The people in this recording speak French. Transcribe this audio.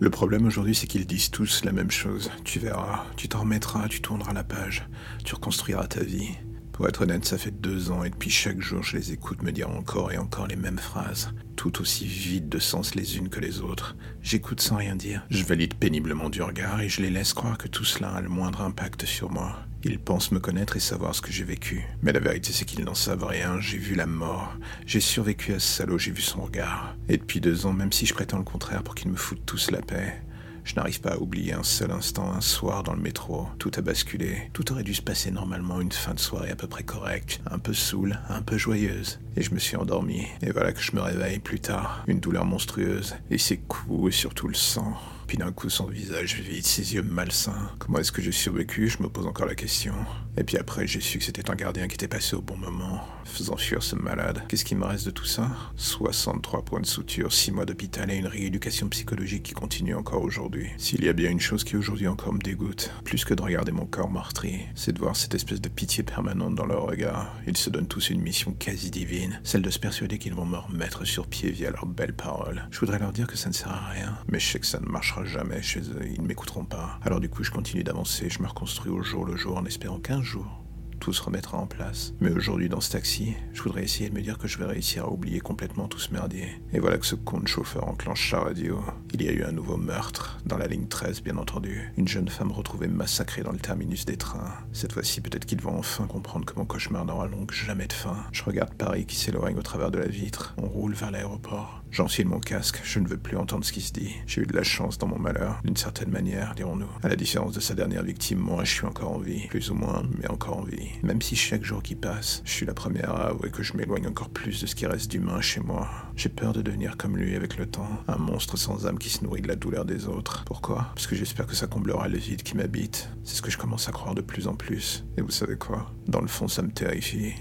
Le problème aujourd'hui, c'est qu'ils disent tous la même chose. Tu verras, tu t'en remettras, tu tourneras la page, tu reconstruiras ta vie. Pour être honnête, ça fait deux ans et depuis chaque jour, je les écoute me dire encore et encore les mêmes phrases, tout aussi vides de sens les unes que les autres. J'écoute sans rien dire, je valide péniblement du regard et je les laisse croire que tout cela a le moindre impact sur moi. Ils pensent me connaître et savoir ce que j'ai vécu. Mais la vérité, c'est qu'ils n'en savent rien. J'ai vu la mort. J'ai survécu à ce salaud, j'ai vu son regard. Et depuis deux ans, même si je prétends le contraire pour qu'ils me foutent tous la paix, je n'arrive pas à oublier un seul instant, un soir dans le métro. Tout a basculé. Tout aurait dû se passer normalement, une fin de soirée à peu près correcte. Un peu saoule, un peu joyeuse. Et je me suis endormi. Et voilà que je me réveille plus tard. Une douleur monstrueuse. Et ses coups et surtout le sang. Puis d'un coup, son visage vide, ses yeux malsains. Comment est-ce que j'ai survécu? Je me pose encore la question. Et puis après, j'ai su que c'était un gardien qui était passé au bon moment, faisant fuir ce malade. Qu'est-ce qui me reste de tout ça? 63 points de suture, 6 mois d'hôpital et une rééducation psychologique qui continue encore aujourd'hui. S'il y a bien une chose qui aujourd'hui encore me dégoûte, plus que de regarder mon corps meurtri, c'est de voir cette espèce de pitié permanente dans leur regard. Ils se donnent tous une mission quasi divine, celle de se persuader qu'ils vont me remettre sur pied via leurs belles paroles. Je voudrais leur dire que ça ne sert à rien, mais je sais que ça ne marchera jamais chez eux, ils ne m'écouteront pas. Alors du coup, je continue d'avancer, je me reconstruis au jour le jour en espérant qu'un jour, tout se remettra en place. Mais aujourd'hui, dans ce taxi, je voudrais essayer de me dire que je vais réussir à oublier complètement tout ce merdier. Et voilà que ce con de chauffeur enclenche sa radio. Il y a eu un nouveau meurtre, dans la ligne 13, bien entendu. Une jeune femme retrouvée massacrée dans le terminus des trains. Cette fois-ci, peut-être qu'ils vont enfin comprendre que mon cauchemar n'aura donc jamais de fin. Je regarde Paris qui s'éloigne au travers de la vitre. On roule vers l'aéroport. J'enfile mon casque, je ne veux plus entendre ce qui se dit. J'ai eu de la chance dans mon malheur, d'une certaine manière, dirons-nous. À la différence de sa dernière victime, moi je suis encore en vie, plus ou moins, mais encore en vie. Même si chaque jour qui passe, je suis la première à avouer que je m'éloigne encore plus de ce qui reste d'humain chez moi. J'ai peur de devenir comme lui avec le temps, un monstre sans âme qui se nourrit de la douleur des autres. Pourquoi? Parce que j'espère que ça comblera le vide qui m'habite. C'est ce que je commence à croire de plus en plus. Et vous savez quoi? Dans le fond, ça me terrifie.